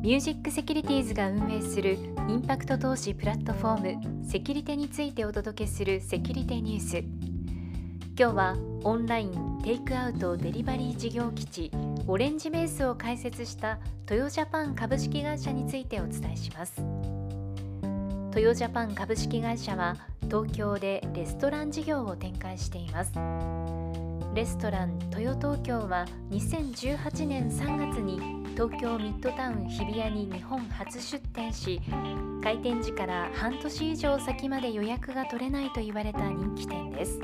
ミュージックセキュリティーズが運営するインパクト投資プラットフォームセキュリテについてお届けするセキュリテニュース。今日はオンラインテイクアウトデリバリー事業基地オレンジベースを開設したトヨジャパン株式会社についてお伝えします。トヨジャパン株式会社は東京でレストラン事業を展開しています。レストラン豊東京は2018年3月に東京ミッドタウン日比谷に日本初出店し開店時から半年以上先まで予約が取れないと言われた人気店です。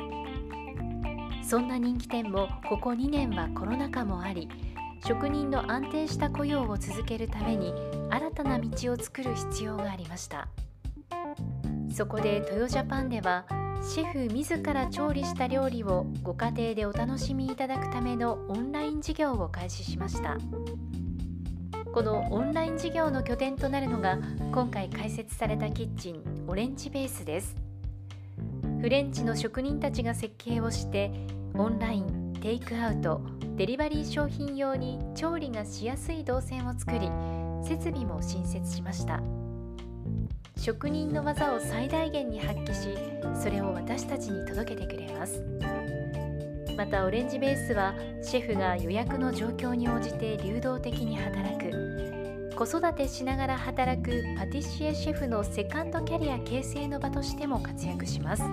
そんな人気店もここ2年はコロナ禍もあり職人の安定した雇用を続けるために新たな道を作る必要がありました。そこでトヨジャパンではシェフ自ら調理した料理をご家庭でお楽しみいただくためのオンライン事業を開始しました。このオンライン事業の拠点となるのが今回開設されたキッチンオレンジベースです。フレンチの職人たちが設計をしてオンラインテイクアウトデリバリー商品用に調理がしやすい動線を作り設備も新設しました。職人の技を最大限に発揮しそれを私たちに届けてくれます。またオレンジベースはシェフが予約の状況に応じて流動的に働く。子育てしながら働くパティシエシェフのセカンドキャリア形成の場としても活躍します。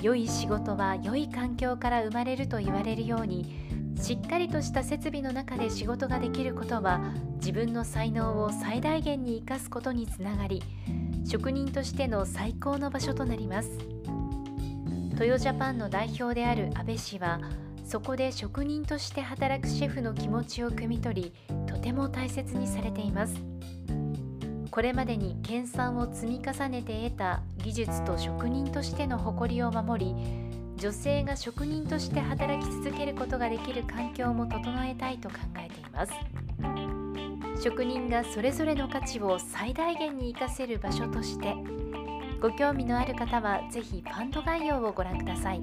良い仕事は良い環境から生まれると言われるようにしっかりとした設備の中で仕事ができることは自分の才能を最大限に生かすことにつながり職人としての最高の場所となります。トヨジャパンの代表である安倍氏はそこで職人として働くシェフの気持ちを汲み取りとても大切にされています。これまでに研鑽を積み重ねて得た技術と職人としての誇りを守り女性が職人として働き続けることができる環境も整えたいと考えています。職人がそれぞれの価値を最大限に活かせる場所としてご興味のある方は是非ファンド概要をご覧ください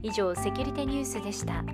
以上セキュリティニュースでした。